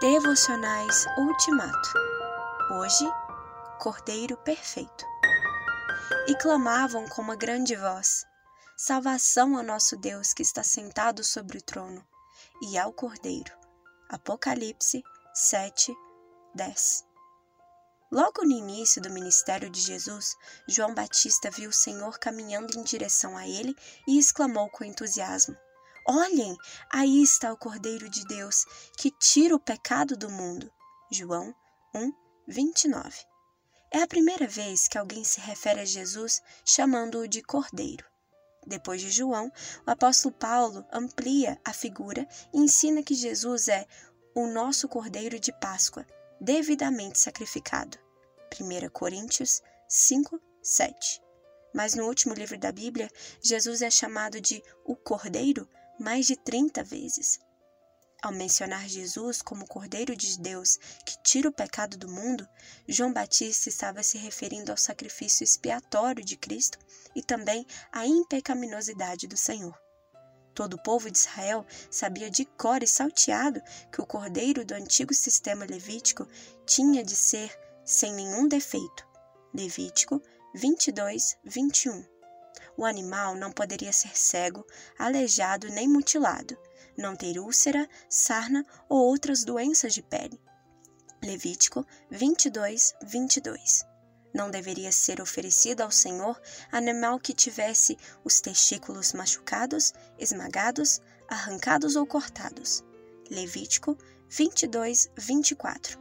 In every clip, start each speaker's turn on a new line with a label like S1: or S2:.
S1: Devocionais Ultimato. Hoje, Cordeiro Perfeito. E clamavam com uma grande voz: Salvação ao nosso Deus que está sentado sobre o trono e ao Cordeiro. Apocalipse 7, 10. Logo no início do ministério de Jesus, João Batista viu o Senhor caminhando em direção a ele e exclamou com entusiasmo: Olhem, aí está o Cordeiro de Deus que tira o pecado do mundo. João 1, 29. É a primeira vez que alguém se refere a Jesus chamando-o de Cordeiro. Depois de João, o apóstolo Paulo amplia a figura e ensina que Jesus é o nosso Cordeiro de Páscoa, devidamente sacrificado. 1 Coríntios 5, 7. Mas no último livro da Bíblia, Jesus é chamado de o Cordeiro mais de 30 vezes. Ao mencionar Jesus como Cordeiro de Deus que tira o pecado do mundo, João Batista estava se referindo ao sacrifício expiatório de Cristo e também à impecaminosidade do Senhor. Todo o povo de Israel sabia de cor e salteado que o cordeiro do antigo sistema levítico tinha de ser sem nenhum defeito. Levítico 22, 21. O animal não poderia ser cego, aleijado nem mutilado, não ter úlcera, sarna ou outras doenças de pele. Levítico 22, 22. Não deveria ser oferecido ao Senhor animal que tivesse os testículos machucados, esmagados, arrancados ou cortados. Levítico 22, 24.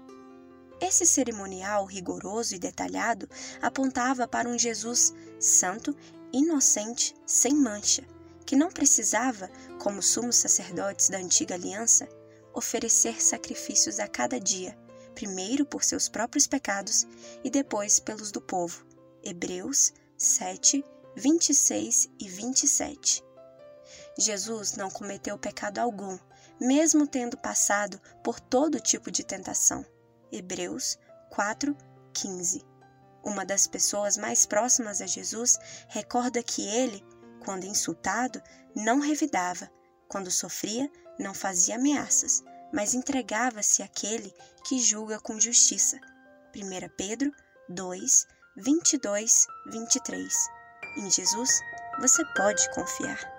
S1: Esse cerimonial rigoroso e detalhado apontava para um Jesus santo inocente, sem mancha, que não precisava, como sumos sacerdotes da antiga aliança, oferecer sacrifícios a cada dia, primeiro por seus próprios pecados e depois pelos do povo. Hebreus 7, 26 e 27. Jesus não cometeu pecado algum, mesmo tendo passado por todo tipo de tentação. Hebreus 4, 15. Uma das pessoas mais próximas a Jesus recorda que ele, quando insultado, não revidava, quando sofria, não fazia ameaças, mas entregava-se àquele que julga com justiça. 1 Pedro 2, 22, 23. Em Jesus, você pode confiar.